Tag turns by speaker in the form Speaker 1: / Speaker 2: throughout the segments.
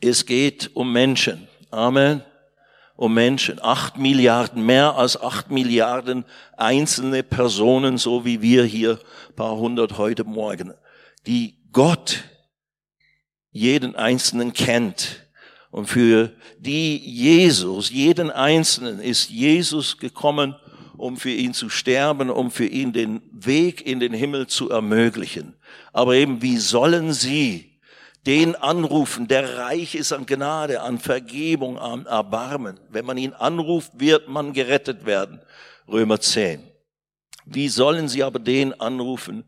Speaker 1: Es geht um Menschen. Amen. Um Menschen. Acht Milliarden, mehr als acht Milliarden einzelne Personen, so wie wir hier, paar hundert heute Morgen, die Gott jeden Einzelnen kennt. Und für die Jesus, jeden Einzelnen ist Jesus gekommen, um für ihn zu sterben, um für ihn den Weg in den Himmel zu ermöglichen. Aber eben, wie sollen sie den anrufen, der reich ist an Gnade, an Vergebung, an Erbarmen. Wenn man ihn anruft, wird man gerettet werden. Römer 10. Wie sollen sie aber den anrufen,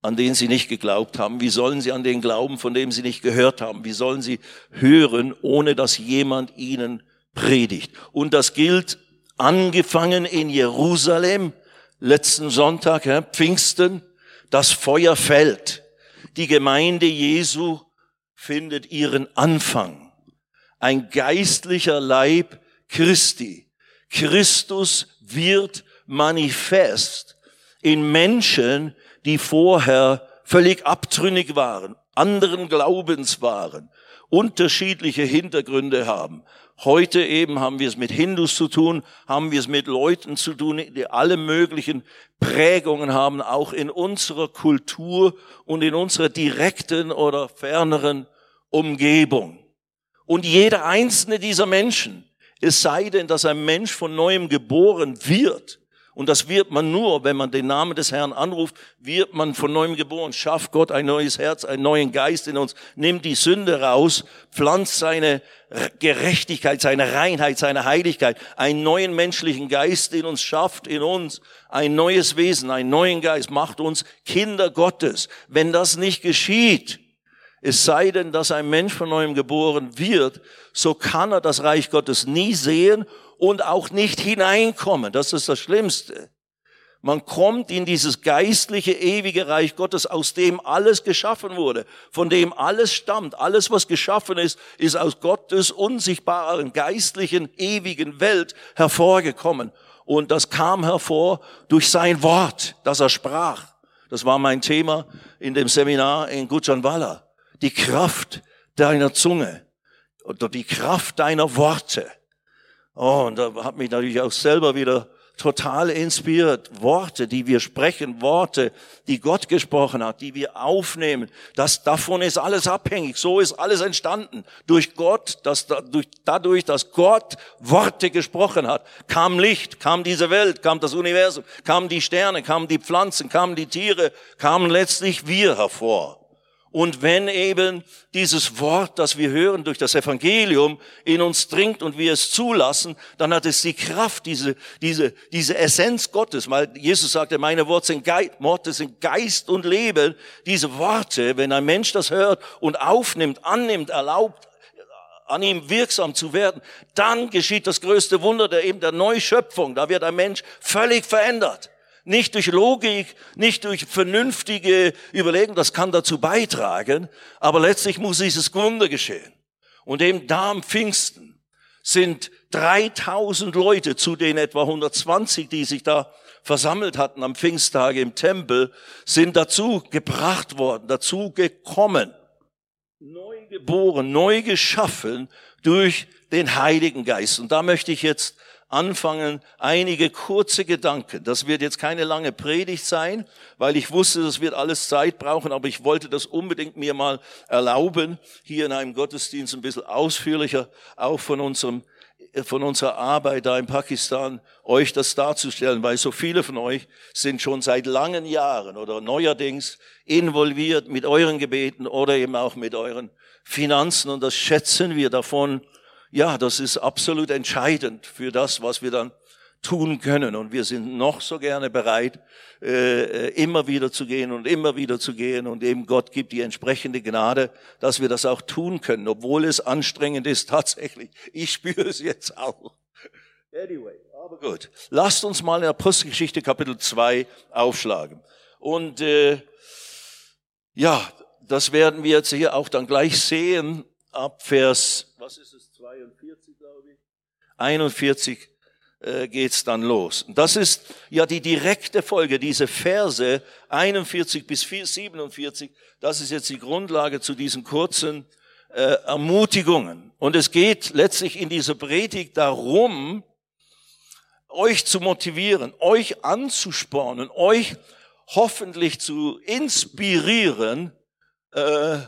Speaker 1: an den sie nicht geglaubt haben? Wie sollen sie an den glauben, von dem sie nicht gehört haben? Wie sollen sie hören, ohne dass jemand ihnen predigt? Und das gilt angefangen in Jerusalem, letzten Sonntag, Pfingsten, das Feuer fällt. Die Gemeinde Jesu findet ihren Anfang. Ein geistlicher Leib Christi. Christus wird manifest in Menschen, die vorher völlig abtrünnig waren, anderen Glaubens waren, unterschiedliche Hintergründe haben. Heute eben haben wir es mit Hindus zu tun, haben wir es mit Leuten zu tun, die alle möglichen Prägungen haben, auch in unserer Kultur und in unserer direkten oder ferneren Umgebung. Und jeder einzelne dieser Menschen, es sei denn, dass ein Mensch von neuem geboren wird, und das wird man nur, wenn man den Namen des Herrn anruft, wird man von neuem geboren, schafft Gott ein neues Herz, einen neuen Geist in uns, nimmt die Sünde raus, pflanzt seine Gerechtigkeit, seine Reinheit, seine Heiligkeit, einen neuen menschlichen Geist in uns schafft, in uns ein neues Wesen, einen neuen Geist, macht uns Kinder Gottes. Wenn das nicht geschieht, es sei denn, dass ein Mensch von neuem geboren wird, so kann er das Reich Gottes nie sehen und auch nicht hineinkommen. Das ist das Schlimmste. Man kommt in dieses geistliche, ewige Reich Gottes, aus dem alles geschaffen wurde, von dem alles stammt. Alles, was geschaffen ist, ist aus Gottes unsichtbaren, geistlichen, ewigen Welt hervorgekommen. Und das kam hervor durch sein Wort, das er sprach. Das war mein Thema in dem Seminar in Gujanwala die Kraft deiner Zunge oder die Kraft deiner Worte. Oh, und da hat mich natürlich auch selber wieder total inspiriert. Worte, die wir sprechen, Worte, die Gott gesprochen hat, die wir aufnehmen. Das, davon ist alles abhängig. So ist alles entstanden. Durch Gott, das, durch, dadurch, dass Gott Worte gesprochen hat, kam Licht, kam diese Welt, kam das Universum, kamen die Sterne, kamen die Pflanzen, kamen die Tiere, kamen letztlich wir hervor. Und wenn eben dieses Wort, das wir hören durch das Evangelium, in uns dringt und wir es zulassen, dann hat es die Kraft, diese, diese, diese Essenz Gottes, weil Jesus sagte, meine Worte sind, Geist, Worte sind Geist und Leben. Diese Worte, wenn ein Mensch das hört und aufnimmt, annimmt, erlaubt, an ihm wirksam zu werden, dann geschieht das größte Wunder der eben der Neuschöpfung. Da wird ein Mensch völlig verändert. Nicht durch Logik, nicht durch vernünftige Überlegungen, das kann dazu beitragen, aber letztlich muss dieses Wunder geschehen. Und eben da am Pfingsten sind 3000 Leute zu den etwa 120, die sich da versammelt hatten am Pfingsttage im Tempel, sind dazu gebracht worden, dazu gekommen, neu geboren, neu geschaffen durch den Heiligen Geist. Und da möchte ich jetzt anfangen, einige kurze Gedanken. Das wird jetzt keine lange Predigt sein, weil ich wusste, das wird alles Zeit brauchen, aber ich wollte das unbedingt mir mal erlauben, hier in einem Gottesdienst ein bisschen ausführlicher auch von unserem von unserer Arbeit da in Pakistan euch das darzustellen, weil so viele von euch sind schon seit langen Jahren oder neuerdings involviert mit euren Gebeten oder eben auch mit euren Finanzen und das schätzen wir davon ja, das ist absolut entscheidend für das, was wir dann tun können. Und wir sind noch so gerne bereit, äh, immer wieder zu gehen und immer wieder zu gehen. Und eben Gott gibt die entsprechende Gnade, dass wir das auch tun können, obwohl es anstrengend ist tatsächlich. Ich spüre es jetzt auch. Anyway, aber gut. Lasst uns mal in Apostelgeschichte Kapitel 2 aufschlagen. Und äh, ja, das werden wir jetzt hier auch dann gleich sehen ab Vers, was ist es? 42, glaube ich. 41 äh, geht's dann los. Das ist ja die direkte Folge, diese Verse 41 bis 47, das ist jetzt die Grundlage zu diesen kurzen äh, Ermutigungen. Und es geht letztlich in dieser Predigt darum, euch zu motivieren, euch anzuspornen, euch hoffentlich zu inspirieren, äh,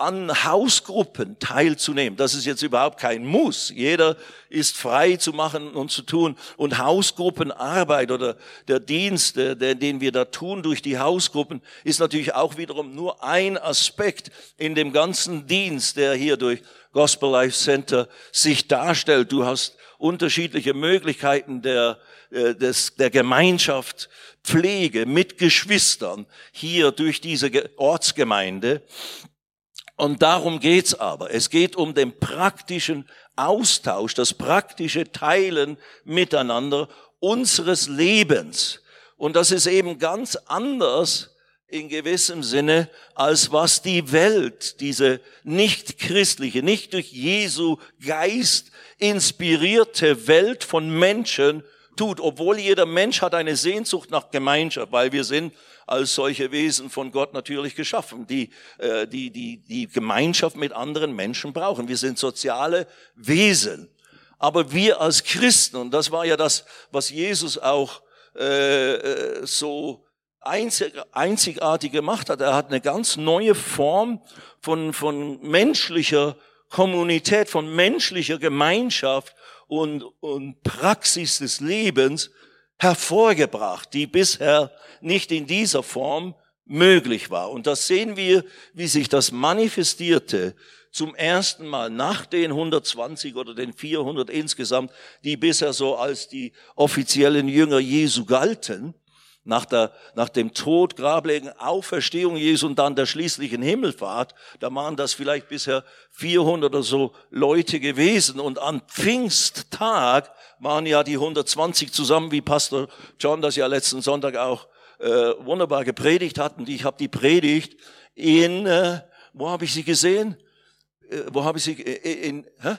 Speaker 1: an Hausgruppen teilzunehmen. Das ist jetzt überhaupt kein Muss. Jeder ist frei zu machen und zu tun. Und Hausgruppenarbeit oder der Dienst, den wir da tun durch die Hausgruppen, ist natürlich auch wiederum nur ein Aspekt in dem ganzen Dienst, der hier durch Gospel Life Center sich darstellt. Du hast unterschiedliche Möglichkeiten der, äh, des, der Gemeinschaft, Pflege mit Geschwistern hier durch diese Ortsgemeinde. Und darum geht's aber. Es geht um den praktischen Austausch, das praktische Teilen miteinander unseres Lebens. Und das ist eben ganz anders in gewissem Sinne, als was die Welt, diese nicht christliche, nicht durch Jesu Geist inspirierte Welt von Menschen tut, obwohl jeder Mensch hat eine Sehnsucht nach Gemeinschaft, weil wir sind als solche Wesen von Gott natürlich geschaffen, die, äh, die, die, die Gemeinschaft mit anderen Menschen brauchen. Wir sind soziale Wesen. Aber wir als Christen, und das war ja das, was Jesus auch äh, äh so einzig, einzigartig gemacht hat, er hat eine ganz neue Form von, von menschlicher Kommunität, von menschlicher Gemeinschaft und, und Praxis des Lebens hervorgebracht, die bisher nicht in dieser Form möglich war. Und das sehen wir, wie sich das manifestierte zum ersten Mal nach den 120 oder den 400 insgesamt, die bisher so als die offiziellen Jünger Jesu galten, nach, der, nach dem Tod, Grablegen, Auferstehung Jesu und dann der schließlichen Himmelfahrt, da waren das vielleicht bisher 400 oder so Leute gewesen. Und an Pfingsttag waren ja die 120 zusammen, wie Pastor John das ja letzten Sonntag auch äh, wunderbar gepredigt hat. Und ich habe die Predigt in, äh, wo habe ich sie gesehen? Äh, wo habe ich sie, äh, in, hä?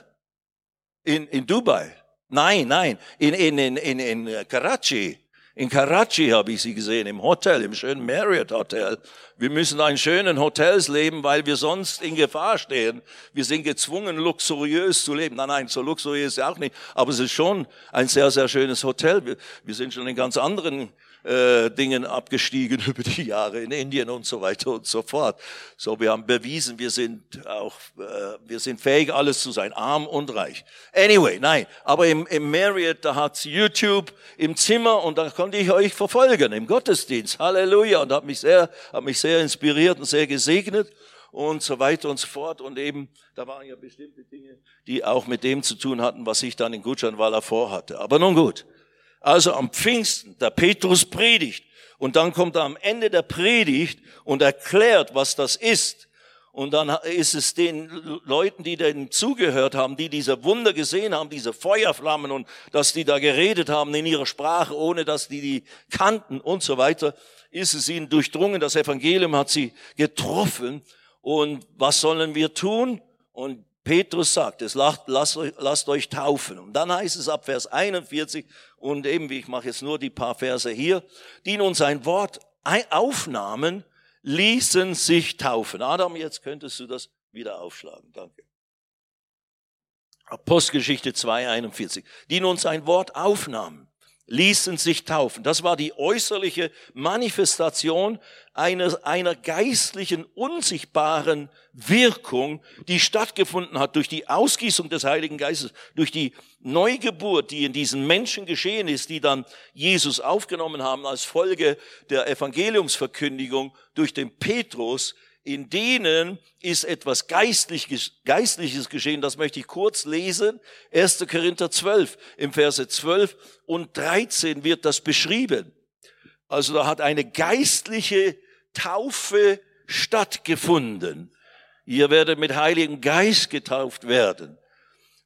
Speaker 1: in, in Dubai. Nein, nein, in, in, in, in, in Karachi. In Karachi habe ich sie gesehen, im Hotel, im schönen Marriott Hotel. Wir müssen in schönen Hotels leben, weil wir sonst in Gefahr stehen. Wir sind gezwungen, luxuriös zu leben. Nein, nein, so luxuriös ist es auch nicht. Aber es ist schon ein sehr, sehr schönes Hotel. Wir, wir sind schon in ganz anderen äh, Dingen abgestiegen über die Jahre in Indien und so weiter und so fort. So, wir haben bewiesen, wir sind auch, äh, wir sind fähig, alles zu sein, arm und reich. Anyway, nein, aber im, im Marriott, da hat's YouTube im Zimmer und da konnte ich euch verfolgen im Gottesdienst. Halleluja! Und hat mich sehr, hat mich sehr inspiriert und sehr gesegnet und so weiter und so fort. Und eben, da waren ja bestimmte Dinge, die auch mit dem zu tun hatten, was ich dann in Gutschanwala vorhatte. Aber nun gut. Also am Pfingsten, der Petrus predigt. Und dann kommt er am Ende der Predigt und erklärt, was das ist. Und dann ist es den Leuten, die denen zugehört haben, die diese Wunder gesehen haben, diese Feuerflammen und dass die da geredet haben in ihrer Sprache, ohne dass die die kannten und so weiter, ist es ihnen durchdrungen. Das Evangelium hat sie getroffen. Und was sollen wir tun? Und Petrus sagt es, lasst, lasst, lasst euch taufen. Und dann heißt es ab Vers 41, und eben, wie ich mache jetzt nur die paar Verse hier, die nun sein Wort aufnahmen, ließen sich taufen. Adam, jetzt könntest du das wieder aufschlagen. Danke. Apostelgeschichte 2, 41. Die nun sein Wort aufnahmen ließen sich taufen. Das war die äußerliche Manifestation einer, einer geistlichen, unsichtbaren Wirkung, die stattgefunden hat durch die Ausgießung des Heiligen Geistes, durch die Neugeburt, die in diesen Menschen geschehen ist, die dann Jesus aufgenommen haben als Folge der Evangeliumsverkündigung durch den Petrus, in denen ist etwas Geistliches, Geistliches geschehen. Das möchte ich kurz lesen. 1. Korinther 12, im Verse 12 und 13 wird das beschrieben. Also da hat eine geistliche Taufe stattgefunden. Ihr werdet mit Heiligen Geist getauft werden.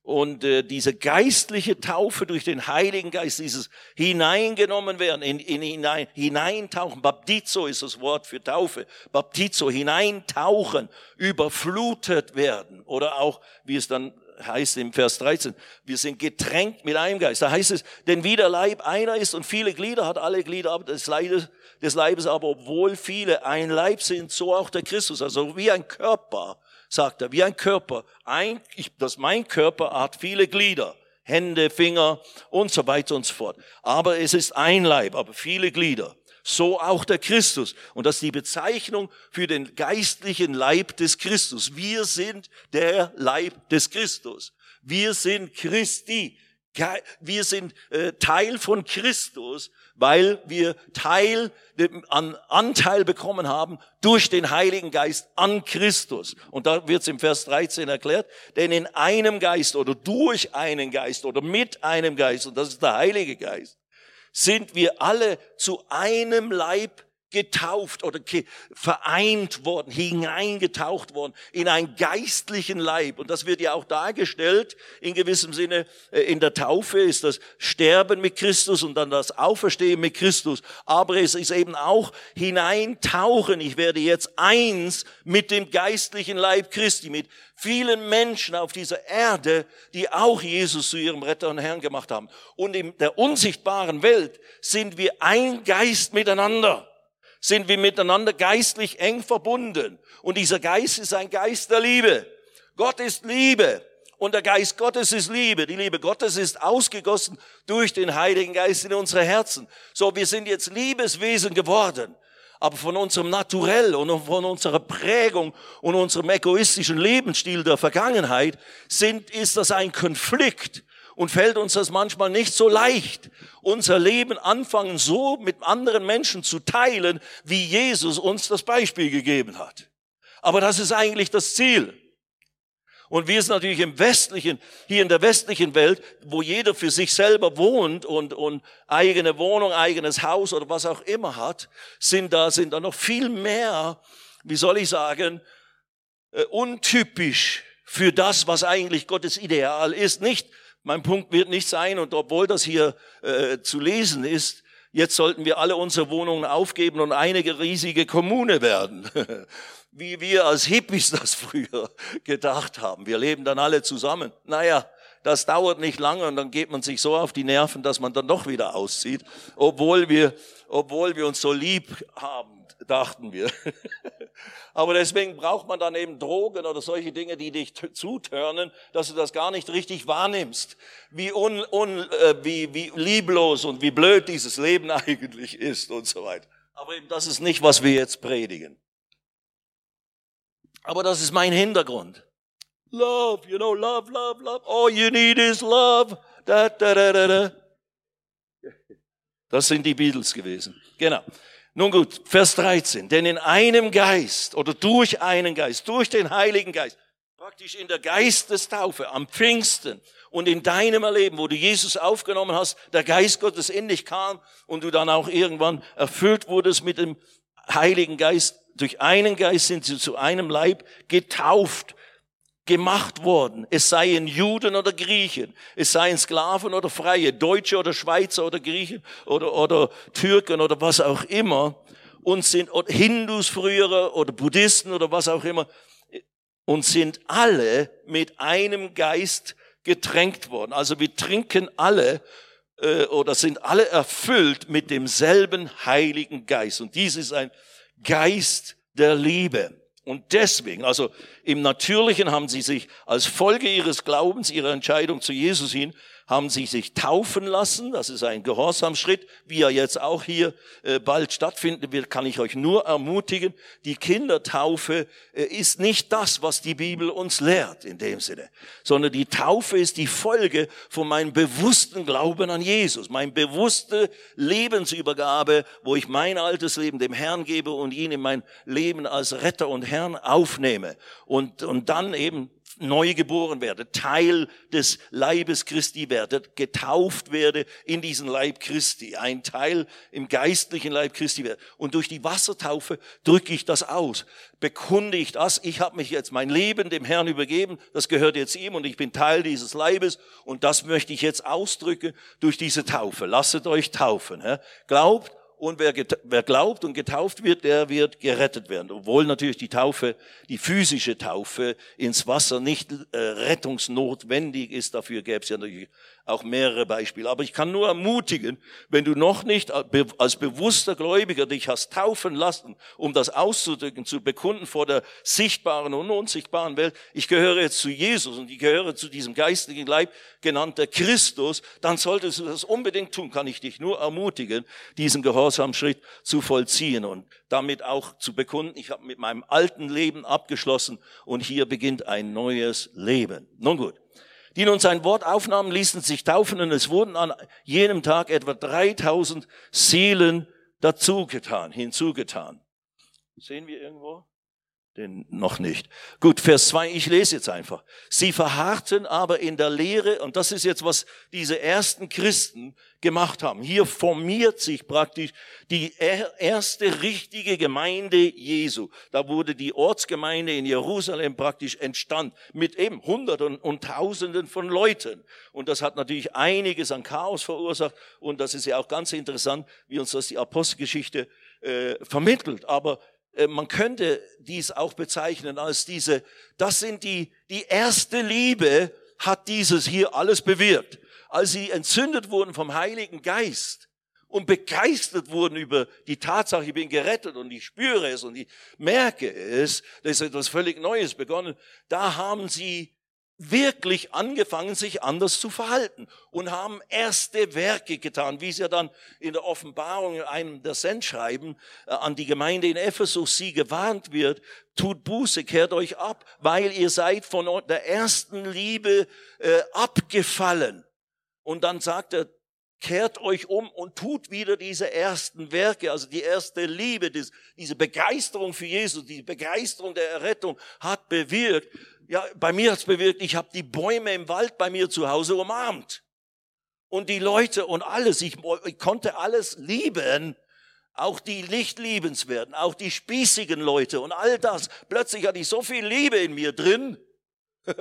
Speaker 1: Und äh, diese geistliche Taufe durch den Heiligen Geist, dieses hineingenommen werden, in, in hinein, hineintauchen, Baptizo ist das Wort für Taufe, Baptizo, hineintauchen, überflutet werden. Oder auch, wie es dann heißt im Vers 13, wir sind getränkt mit einem Geist. Da heißt es, denn wie der Leib einer ist und viele Glieder hat, alle Glieder des Leibes, des Leibes aber obwohl viele ein Leib sind, so auch der Christus. Also wie ein Körper sagt er, wie ein Körper. Ein, ich, das mein Körper hat viele Glieder. Hände, Finger und so weiter und so fort. Aber es ist ein Leib, aber viele Glieder. So auch der Christus. Und das ist die Bezeichnung für den geistlichen Leib des Christus. Wir sind der Leib des Christus. Wir sind Christi. Wir sind äh, Teil von Christus, weil wir Teil an Anteil bekommen haben durch den Heiligen Geist an Christus. Und da wird es im Vers 13 erklärt, denn in einem Geist oder durch einen Geist oder mit einem Geist, und das ist der Heilige Geist, sind wir alle zu einem Leib getauft oder vereint worden, hineingetaucht worden in einen geistlichen Leib. Und das wird ja auch dargestellt, in gewissem Sinne, äh, in der Taufe ist das Sterben mit Christus und dann das Auferstehen mit Christus. Aber es ist eben auch hineintauchen. Ich werde jetzt eins mit dem geistlichen Leib Christi, mit vielen Menschen auf dieser Erde, die auch Jesus zu ihrem Retter und Herrn gemacht haben. Und in der unsichtbaren Welt sind wir ein Geist miteinander sind wir miteinander geistlich eng verbunden. Und dieser Geist ist ein Geist der Liebe. Gott ist Liebe. Und der Geist Gottes ist Liebe. Die Liebe Gottes ist ausgegossen durch den Heiligen Geist in unsere Herzen. So, wir sind jetzt Liebeswesen geworden. Aber von unserem Naturell und von unserer Prägung und unserem egoistischen Lebensstil der Vergangenheit sind, ist das ein Konflikt und fällt uns das manchmal nicht so leicht, unser Leben anfangen so mit anderen Menschen zu teilen, wie Jesus uns das Beispiel gegeben hat. Aber das ist eigentlich das Ziel. Und wir sind natürlich im westlichen, hier in der westlichen Welt, wo jeder für sich selber wohnt und, und eigene Wohnung, eigenes Haus oder was auch immer hat, sind da, sind da noch viel mehr, wie soll ich sagen, äh, untypisch für das, was eigentlich Gottes Ideal ist. Nicht mein Punkt wird nicht sein, und obwohl das hier äh, zu lesen ist, jetzt sollten wir alle unsere Wohnungen aufgeben und einige riesige Kommune werden. Wie wir als Hippies das früher gedacht haben. Wir leben dann alle zusammen. Naja, das dauert nicht lange und dann geht man sich so auf die Nerven, dass man dann doch wieder auszieht, obwohl wir, obwohl wir uns so lieb haben dachten wir. Aber deswegen braucht man dann eben Drogen oder solche Dinge, die dich zutörnen, dass du das gar nicht richtig wahrnimmst, wie, un, un, äh, wie, wie lieblos und wie blöd dieses Leben eigentlich ist und so weiter. Aber eben das ist nicht, was wir jetzt predigen. Aber das ist mein Hintergrund. Love, you know, love, love, love. All you need is love. Da, da, da, da, da. Das sind die Beatles gewesen. Genau. Nun gut, Vers 13. Denn in einem Geist oder durch einen Geist, durch den Heiligen Geist, praktisch in der Geistestaufe am Pfingsten und in deinem Erleben, wo du Jesus aufgenommen hast, der Geist Gottes in dich kam und du dann auch irgendwann erfüllt wurdest mit dem Heiligen Geist. Durch einen Geist sind sie zu einem Leib getauft gemacht worden. Es seien Juden oder Griechen, es seien Sklaven oder Freie, Deutsche oder Schweizer oder Griechen oder, oder Türken oder was auch immer und sind Hindus frühere oder Buddhisten oder was auch immer und sind alle mit einem Geist getränkt worden. Also wir trinken alle äh, oder sind alle erfüllt mit demselben Heiligen Geist. Und dies ist ein Geist der Liebe. Und deswegen, also im Natürlichen haben sie sich als Folge ihres Glaubens, ihrer Entscheidung zu Jesus hin, haben sie sich taufen lassen. Das ist ein Gehorsamschritt, wie er jetzt auch hier äh, bald stattfinden wird, kann ich euch nur ermutigen. Die Kindertaufe äh, ist nicht das, was die Bibel uns lehrt in dem Sinne, sondern die Taufe ist die Folge von meinem bewussten Glauben an Jesus, mein bewusste Lebensübergabe, wo ich mein altes Leben dem Herrn gebe und ihn in mein Leben als Retter und Herrn aufnehme und, und dann eben neu geboren werde, Teil des Leibes Christi werde, getauft werde in diesen Leib Christi, ein Teil im geistlichen Leib Christi werde. Und durch die Wassertaufe drücke ich das aus, bekunde ich das, ich habe mich jetzt mein Leben dem Herrn übergeben, das gehört jetzt ihm und ich bin Teil dieses Leibes und das möchte ich jetzt ausdrücken durch diese Taufe. Lasset euch taufen. Glaubt und wer, wer glaubt und getauft wird, der wird gerettet werden. Obwohl natürlich die Taufe, die physische Taufe ins Wasser nicht äh, rettungsnotwendig ist. Dafür gäbe es ja natürlich auch mehrere Beispiele. Aber ich kann nur ermutigen, wenn du noch nicht als bewusster Gläubiger dich hast taufen lassen, um das auszudrücken, zu bekunden vor der sichtbaren und unsichtbaren Welt, ich gehöre jetzt zu Jesus und ich gehöre zu diesem geistigen Leib, genannter Christus, dann solltest du das unbedingt tun, kann ich dich nur ermutigen, diesen Gehorsamschritt zu vollziehen und damit auch zu bekunden, ich habe mit meinem alten Leben abgeschlossen und hier beginnt ein neues Leben. Nun gut die nun sein Wort aufnahmen, ließen sich taufen und es wurden an jenem Tag etwa 3000 Seelen dazugetan, hinzugetan. Sehen wir irgendwo? Den noch nicht. Gut, Vers 2, ich lese jetzt einfach. Sie verharrten aber in der Lehre, und das ist jetzt, was diese ersten Christen gemacht haben. Hier formiert sich praktisch die erste richtige Gemeinde Jesu. Da wurde die Ortsgemeinde in Jerusalem praktisch entstand, mit eben Hunderten und Tausenden von Leuten. Und das hat natürlich einiges an Chaos verursacht, und das ist ja auch ganz interessant, wie uns das die Apostelgeschichte äh, vermittelt. Aber man könnte dies auch bezeichnen als diese, das sind die, die erste Liebe hat dieses hier alles bewirkt. Als sie entzündet wurden vom Heiligen Geist und begeistert wurden über die Tatsache, ich bin gerettet und ich spüre es und ich merke es, da ist etwas völlig Neues begonnen, da haben sie wirklich angefangen, sich anders zu verhalten und haben erste Werke getan, wie es ja dann in der Offenbarung in einem der Sendschreiben äh, an die Gemeinde in Ephesus sie gewarnt wird, tut Buße, kehrt euch ab, weil ihr seid von der ersten Liebe äh, abgefallen. Und dann sagt er, kehrt euch um und tut wieder diese ersten Werke, also die erste Liebe, diese Begeisterung für Jesus, die Begeisterung der Errettung hat bewirkt, ja, bei mir hat's bewirkt, ich habe die Bäume im Wald bei mir zu Hause umarmt. Und die Leute und alles, ich, ich konnte alles lieben, auch die nicht liebenswerten, auch die spießigen Leute und all das. Plötzlich hatte ich so viel Liebe in mir drin.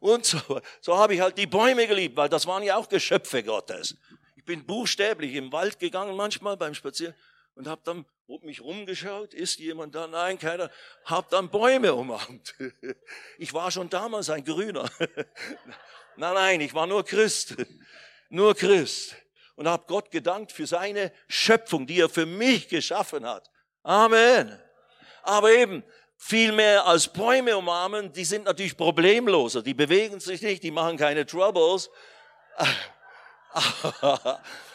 Speaker 1: und so, so habe ich halt die Bäume geliebt, weil das waren ja auch Geschöpfe Gottes. Ich bin buchstäblich im Wald gegangen manchmal beim Spazieren und habe dann mich rumgeschaut, ist jemand da? Nein, keiner. Hab dann Bäume umarmt. Ich war schon damals ein Grüner. Nein, nein, ich war nur Christ. Nur Christ. Und habe Gott gedankt für seine Schöpfung, die er für mich geschaffen hat. Amen. Aber eben, viel mehr als Bäume umarmen, die sind natürlich problemloser. Die bewegen sich nicht, die machen keine Troubles.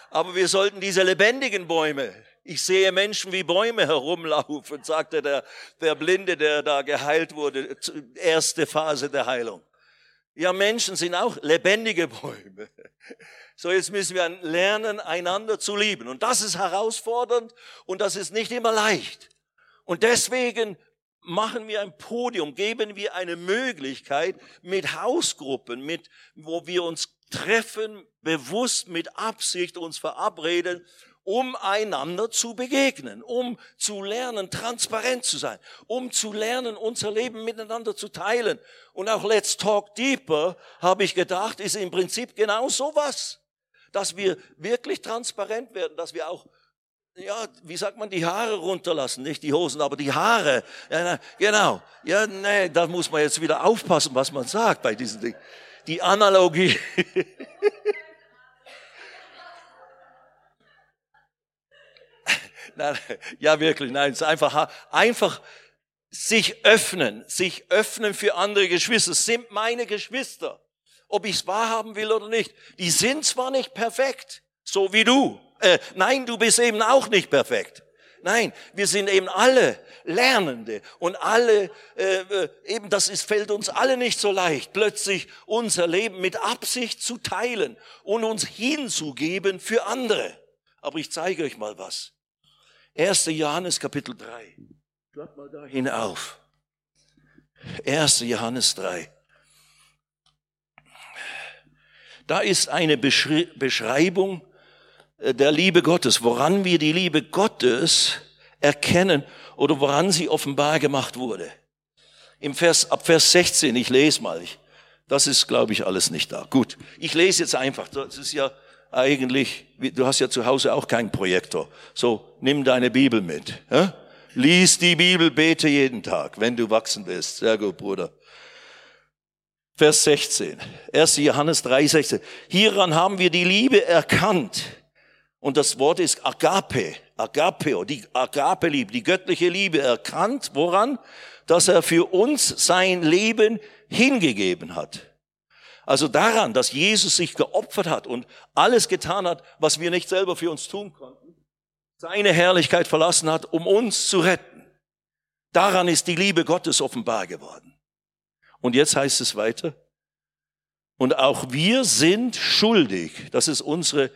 Speaker 1: Aber wir sollten diese lebendigen Bäume, ich sehe Menschen wie Bäume herumlaufen, sagte der, der Blinde, der da geheilt wurde, erste Phase der Heilung. Ja, Menschen sind auch lebendige Bäume. So, jetzt müssen wir lernen, einander zu lieben. Und das ist herausfordernd und das ist nicht immer leicht. Und deswegen machen wir ein Podium, geben wir eine Möglichkeit mit Hausgruppen, mit, wo wir uns treffen, bewusst mit Absicht uns verabreden um einander zu begegnen, um zu lernen, transparent zu sein, um zu lernen, unser Leben miteinander zu teilen. Und auch Let's Talk Deeper, habe ich gedacht, ist im Prinzip genau sowas, dass wir wirklich transparent werden, dass wir auch ja, wie sagt man, die Haare runterlassen, nicht die Hosen, aber die Haare. Ja, na, genau. Ja, nee, da muss man jetzt wieder aufpassen, was man sagt bei diesen Dingen. Die Analogie. nein, ja wirklich, nein, es ist einfach, einfach sich öffnen, sich öffnen für andere Geschwister. Es sind meine Geschwister. Ob ich es wahrhaben will oder nicht. Die sind zwar nicht perfekt, so wie du. Äh, nein, du bist eben auch nicht perfekt. Nein, wir sind eben alle Lernende und alle, äh, äh, eben das ist, fällt uns alle nicht so leicht, plötzlich unser Leben mit Absicht zu teilen und uns hinzugeben für andere. Aber ich zeige euch mal was. 1. Johannes Kapitel 3. Schlag mal dahin auf. 1. Johannes 3. Da ist eine Beschreibung äh, der Liebe Gottes, woran wir die Liebe Gottes erkennen oder woran sie offenbar gemacht wurde. Im Vers, ab Vers 16, ich lese mal, ich, das ist, glaube ich, alles nicht da. Gut, ich lese jetzt einfach, das ist ja eigentlich, du hast ja zu Hause auch keinen Projektor. So, nimm deine Bibel mit. Ja? Lies die Bibel, bete jeden Tag, wenn du wachsen willst. Sehr gut, Bruder. Vers 16. 1. Johannes 3, 16. Hieran haben wir die Liebe erkannt. Und das Wort ist Agape, Agapeo, die Agape-Liebe, die göttliche Liebe erkannt. Woran? Dass er für uns sein Leben hingegeben hat. Also daran, dass Jesus sich geopfert hat und alles getan hat, was wir nicht selber für uns tun konnten, seine Herrlichkeit verlassen hat, um uns zu retten. Daran ist die Liebe Gottes offenbar geworden. Und jetzt heißt es weiter, und auch wir sind schuldig, das ist unsere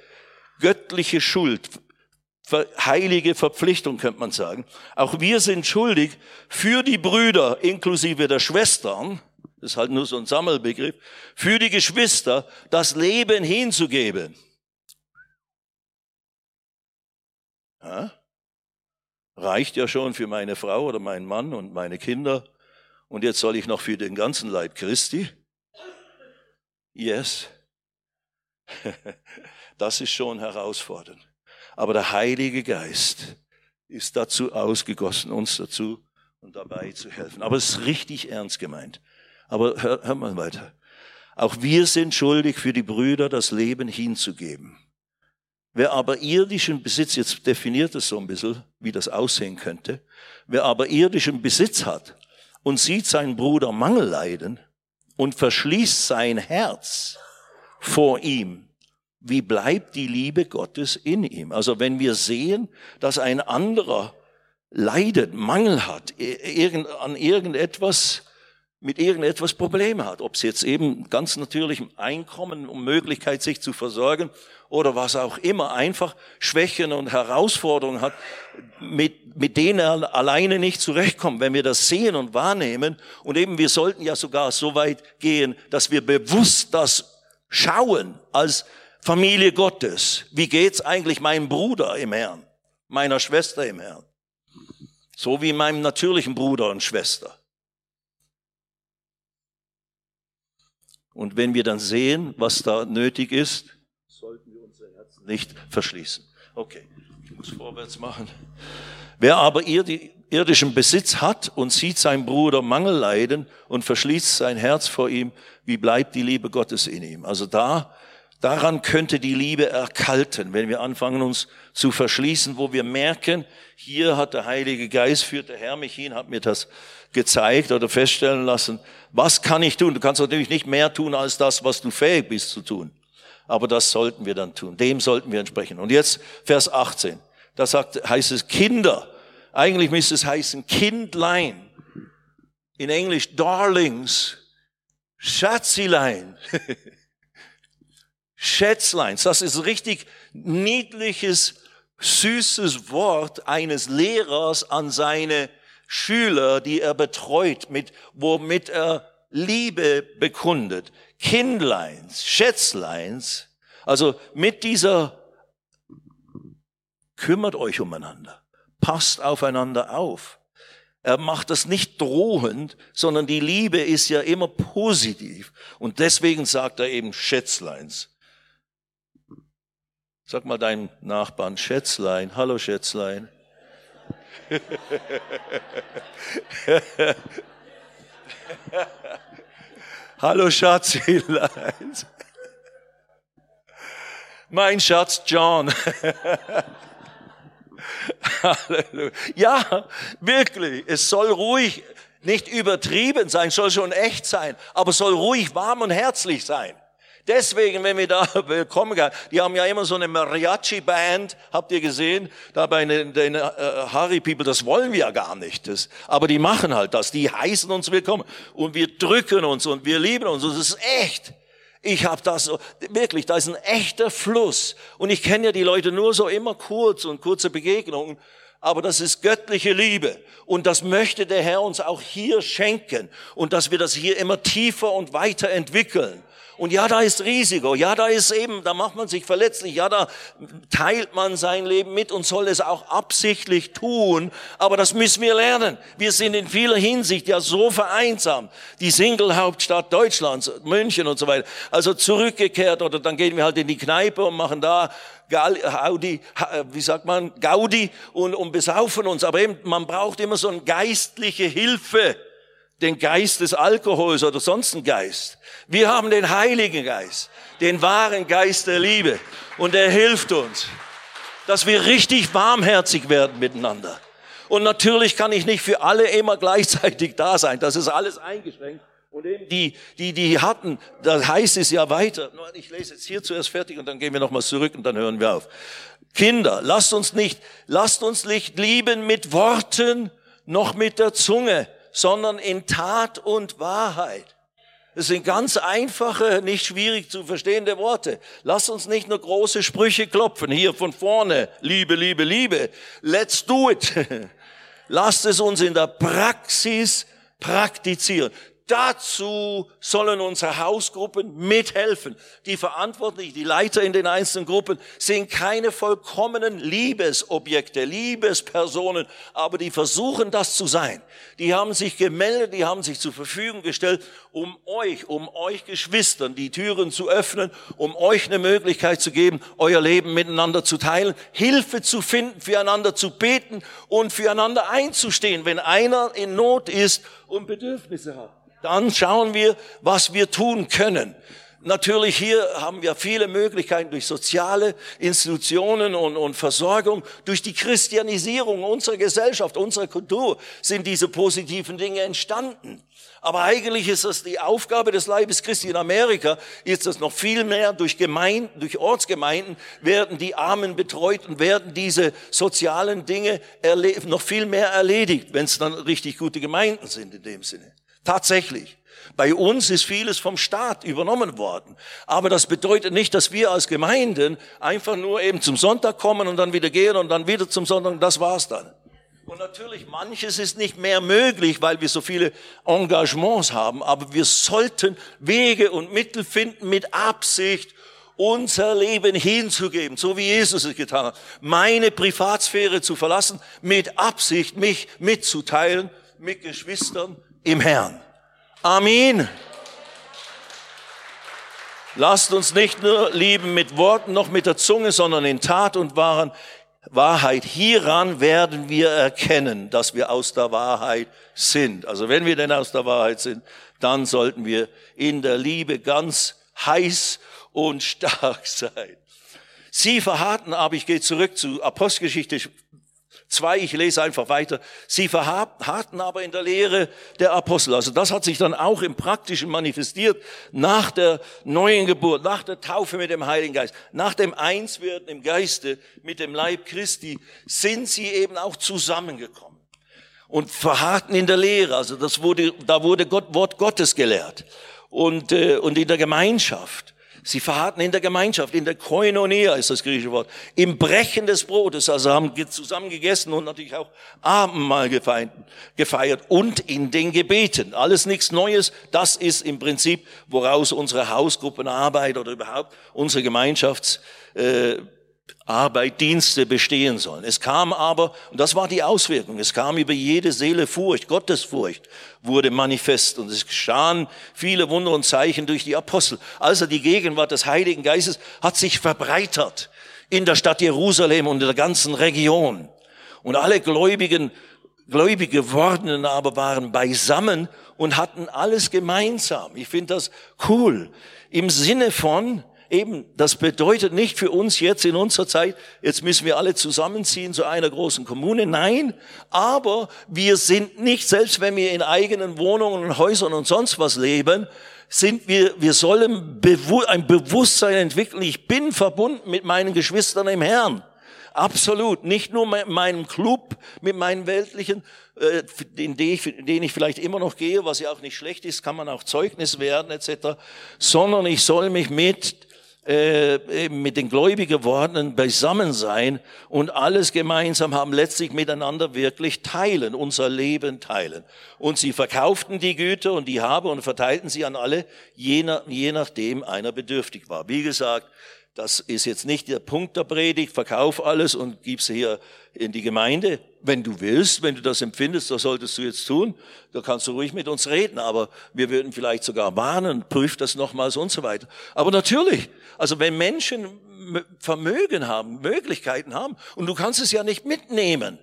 Speaker 1: göttliche Schuld, heilige Verpflichtung könnte man sagen. Auch wir sind schuldig für die Brüder inklusive der Schwestern, ist halt nur so ein Sammelbegriff, für die Geschwister das Leben hinzugeben. Ja? Reicht ja schon für meine Frau oder meinen Mann und meine Kinder. Und jetzt soll ich noch für den ganzen Leib Christi. Yes. Das ist schon herausfordernd. Aber der Heilige Geist ist dazu ausgegossen, uns dazu und dabei zu helfen. Aber es ist richtig ernst gemeint. Aber hör, hör mal weiter. Auch wir sind schuldig, für die Brüder das Leben hinzugeben. Wer aber irdischen Besitz, jetzt definiert es so ein bisschen, wie das aussehen könnte, wer aber irdischen Besitz hat und sieht seinen Bruder Mangel leiden und verschließt sein Herz vor ihm, wie bleibt die Liebe Gottes in ihm? Also wenn wir sehen, dass ein anderer leidet, Mangel hat, an irgendetwas, mit irgendetwas Probleme hat, ob es jetzt eben ganz natürlichem Einkommen, um Möglichkeit sich zu versorgen oder was auch immer, einfach Schwächen und Herausforderungen hat, mit, mit denen er alleine nicht zurechtkommt. Wenn wir das sehen und wahrnehmen und eben wir sollten ja sogar so weit gehen, dass wir bewusst das schauen als Familie Gottes. Wie geht's eigentlich meinem Bruder im Herrn, meiner Schwester im Herrn? So wie meinem natürlichen Bruder und Schwester. Und wenn wir dann sehen, was da nötig ist, sollten wir unser Herz nicht verschließen. Okay, ich muss vorwärts machen. Wer aber irdischen Besitz hat und sieht seinen Bruder Mangel leiden und verschließt sein Herz vor ihm, wie bleibt die Liebe Gottes in ihm? Also da, daran könnte die Liebe erkalten, wenn wir anfangen uns zu verschließen, wo wir merken, hier hat der Heilige Geist, führt der Herr mich hin, hat mir das gezeigt oder feststellen lassen, was kann ich tun? Du kannst natürlich nicht mehr tun als das, was du fähig bist zu tun. Aber das sollten wir dann tun. Dem sollten wir entsprechen. Und jetzt Vers 18. Da sagt, heißt es Kinder. Eigentlich müsste es heißen Kindlein. In Englisch Darlings. Schatzilein. Schätzlein. Das ist richtig niedliches, süßes Wort eines Lehrers an seine Schüler, die er betreut, mit, womit er Liebe bekundet. Kindleins, Schätzleins. Also mit dieser, kümmert euch umeinander. Passt aufeinander auf. Er macht das nicht drohend, sondern die Liebe ist ja immer positiv. Und deswegen sagt er eben Schätzleins. Sag mal deinen Nachbarn Schätzlein. Hallo Schätzlein. Hallo Schatzilein. Mein Schatz John. Halleluja. Ja, wirklich. Es soll ruhig, nicht übertrieben sein, soll schon echt sein, aber soll ruhig, warm und herzlich sein. Deswegen, wenn wir da willkommen die haben ja immer so eine Mariachi-Band, habt ihr gesehen, da bei den, den uh, Harry People, das wollen wir ja gar nicht. Das, aber die machen halt das, die heißen uns willkommen und wir drücken uns und wir lieben uns und es ist echt. Ich habe das so, wirklich, da ist ein echter Fluss. Und ich kenne ja die Leute nur so immer kurz und kurze Begegnungen. Aber das ist göttliche Liebe. Und das möchte der Herr uns auch hier schenken. Und dass wir das hier immer tiefer und weiter entwickeln. Und ja, da ist Risiko. Ja, da ist eben, da macht man sich verletzlich. Ja, da teilt man sein Leben mit und soll es auch absichtlich tun. Aber das müssen wir lernen. Wir sind in vieler Hinsicht ja so vereinsamt. Die Single-Hauptstadt Deutschlands, München und so weiter. Also zurückgekehrt oder dann gehen wir halt in die Kneipe und machen da Gaudi, wie sagt man, Gaudi und, und besaufen uns. Aber eben, man braucht immer so eine geistliche Hilfe den Geist des Alkohols oder sonst einen Geist. Wir haben den Heiligen Geist, den wahren Geist der Liebe. Und er hilft uns, dass wir richtig warmherzig werden miteinander. Und natürlich kann ich nicht für alle immer gleichzeitig da sein. Das ist alles eingeschränkt. Und eben die, die, die hatten, da heißt es ja weiter. Ich lese jetzt hier zuerst fertig und dann gehen wir nochmal zurück und dann hören wir auf. Kinder, lasst uns nicht, lasst uns nicht lieben mit Worten noch mit der Zunge, sondern in Tat und Wahrheit. Das sind ganz einfache, nicht schwierig zu verstehende Worte. Lasst uns nicht nur große Sprüche klopfen, hier von vorne, Liebe, Liebe, Liebe. Let's do it. Lasst es uns in der Praxis praktizieren. Dazu sollen unsere Hausgruppen mithelfen. Die Verantwortlichen, die Leiter in den einzelnen Gruppen sind keine vollkommenen Liebesobjekte, Liebespersonen, aber die versuchen das zu sein. Die haben sich gemeldet, die haben sich zur Verfügung gestellt, um euch, um euch Geschwistern die Türen zu öffnen, um euch eine Möglichkeit zu geben, euer Leben miteinander zu teilen, Hilfe zu finden, füreinander zu beten und füreinander einzustehen, wenn einer in Not ist und Bedürfnisse hat. Dann schauen wir, was wir tun können. Natürlich hier haben wir viele Möglichkeiten durch soziale Institutionen und, und, Versorgung, durch die Christianisierung unserer Gesellschaft, unserer Kultur sind diese positiven Dinge entstanden. Aber eigentlich ist das die Aufgabe des Leibes Christi in Amerika, ist das noch viel mehr durch Gemeinden, durch Ortsgemeinden werden die Armen betreut und werden diese sozialen Dinge noch viel mehr erledigt, wenn es dann richtig gute Gemeinden sind in dem Sinne. Tatsächlich. Bei uns ist vieles vom Staat übernommen worden. Aber das bedeutet nicht, dass wir als Gemeinden einfach nur eben zum Sonntag kommen und dann wieder gehen und dann wieder zum Sonntag. Das war's dann. Und natürlich, manches ist nicht mehr möglich, weil wir so viele Engagements haben. Aber wir sollten Wege und Mittel finden mit Absicht, unser Leben hinzugeben, so wie Jesus es getan hat. Meine Privatsphäre zu verlassen, mit Absicht mich mitzuteilen mit Geschwistern, im Herrn. Amen. Lasst uns nicht nur lieben mit Worten noch mit der Zunge, sondern in Tat und Wahren, Wahrheit. Hieran werden wir erkennen, dass wir aus der Wahrheit sind. Also wenn wir denn aus der Wahrheit sind, dann sollten wir in der Liebe ganz heiß und stark sein. Sie verharrten aber, ich gehe zurück zu Apostelgeschichte Zwei, ich lese einfach weiter. Sie verharrten aber in der Lehre der Apostel. Also das hat sich dann auch im Praktischen manifestiert nach der neuen Geburt, nach der Taufe mit dem Heiligen Geist, nach dem Einswerden im Geiste mit dem Leib Christi sind sie eben auch zusammengekommen und verharrten in der Lehre. Also das wurde, da wurde Gott, Wort Gottes gelehrt und, äh, und in der Gemeinschaft. Sie verharrten in der Gemeinschaft, in der Koinonia ist das griechische Wort, im Brechen des Brotes, also haben zusammen gegessen und natürlich auch Abendmahl gefeiert und in den Gebeten. Alles nichts Neues, das ist im Prinzip, woraus unsere Hausgruppenarbeit oder überhaupt unsere Gemeinschafts äh, Arbeit, Dienste bestehen sollen. Es kam aber, und das war die Auswirkung, es kam über jede Seele Furcht, Gottesfurcht wurde manifest und es geschahen viele Wunder und Zeichen durch die Apostel. Also die Gegenwart des Heiligen Geistes hat sich verbreitert in der Stadt Jerusalem und in der ganzen Region. Und alle Gläubigen, Gläubige gewordenen aber waren beisammen und hatten alles gemeinsam. Ich finde das cool. Im Sinne von, eben, das bedeutet nicht für uns jetzt in unserer Zeit, jetzt müssen wir alle zusammenziehen zu einer großen Kommune. Nein, aber wir sind nicht, selbst wenn wir in eigenen Wohnungen und Häusern und sonst was leben, sind wir, wir sollen ein Bewusstsein entwickeln. Ich bin verbunden mit meinen Geschwistern im Herrn. Absolut. Nicht nur mit meinem Club, mit meinen weltlichen, äh, in den ich, in den ich vielleicht immer noch gehe, was ja auch nicht schlecht ist, kann man auch Zeugnis werden etc., sondern ich soll mich mit äh, mit den gläubig gewordenen beisammen sein und alles gemeinsam haben, letztlich miteinander wirklich teilen, unser Leben teilen. Und sie verkauften die Güter und die Habe und verteilten sie an alle, je, nach, je nachdem einer bedürftig war. Wie gesagt, das ist jetzt nicht der Punkt der Predigt, verkauf alles und gib sie hier in die Gemeinde. Wenn du willst, wenn du das empfindest, das solltest du jetzt tun, da kannst du ruhig mit uns reden, aber wir würden vielleicht sogar warnen, prüf das nochmals und so weiter. Aber natürlich, also wenn Menschen Vermögen haben, Möglichkeiten haben, und du kannst es ja nicht mitnehmen,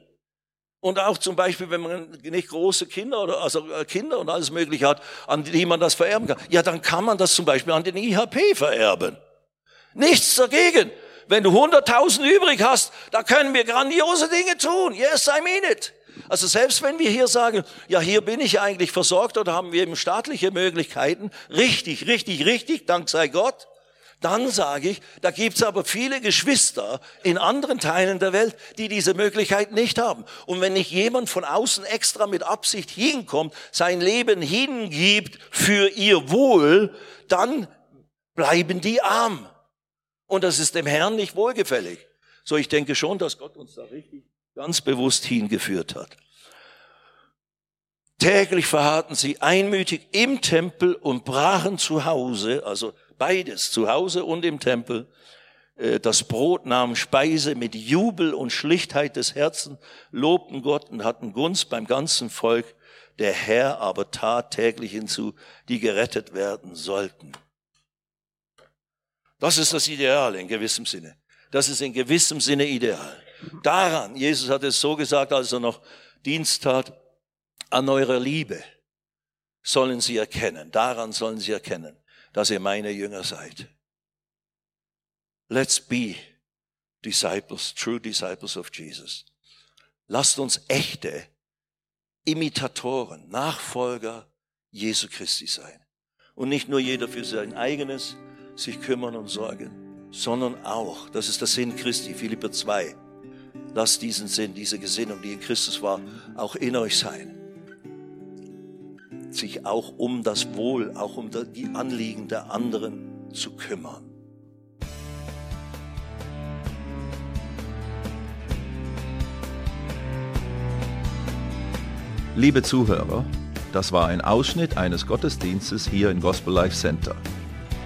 Speaker 1: Und auch zum Beispiel, wenn man nicht große Kinder oder also äh, Kinder und alles Mögliche hat, an die man das vererben kann, ja, dann kann man das zum Beispiel an den IHP vererben. Nichts dagegen. Wenn du 100.000 übrig hast, da können wir grandiose Dinge tun. Yes, I mean it. Also selbst wenn wir hier sagen, ja, hier bin ich eigentlich versorgt oder haben wir eben staatliche Möglichkeiten, richtig, richtig, richtig, dank sei Gott, dann sage ich, da gibt's aber viele Geschwister in anderen Teilen der Welt, die diese Möglichkeit nicht haben. Und wenn nicht jemand von außen extra mit Absicht hinkommt, sein Leben hingibt für ihr Wohl, dann bleiben die arm. Und das ist dem Herrn nicht wohlgefällig. So, ich denke schon, dass Gott uns da richtig ganz bewusst hingeführt hat. Täglich verharrten sie einmütig im Tempel und brachen zu Hause, also beides, zu Hause und im Tempel, äh, das Brot nahm Speise mit Jubel und Schlichtheit des Herzens, lobten Gott und hatten Gunst beim ganzen Volk. Der Herr aber tat täglich hinzu, die gerettet werden sollten. Das ist das Ideal in gewissem Sinne. Das ist in gewissem Sinne ideal. Daran, Jesus hat es so gesagt, als er noch Dienst tat, an eurer Liebe sollen sie erkennen, daran sollen sie erkennen, dass ihr meine Jünger seid. Let's be disciples, true disciples of Jesus. Lasst uns echte Imitatoren, Nachfolger Jesu Christi sein. Und nicht nur jeder für sein eigenes sich kümmern und sorgen, sondern auch, das ist der Sinn Christi, Philipper 2, lasst diesen Sinn, diese Gesinnung, die in Christus war, auch in euch sein sich auch um das Wohl, auch um die Anliegen der anderen zu kümmern.
Speaker 2: Liebe Zuhörer, das war ein Ausschnitt eines Gottesdienstes hier im Gospel Life Center.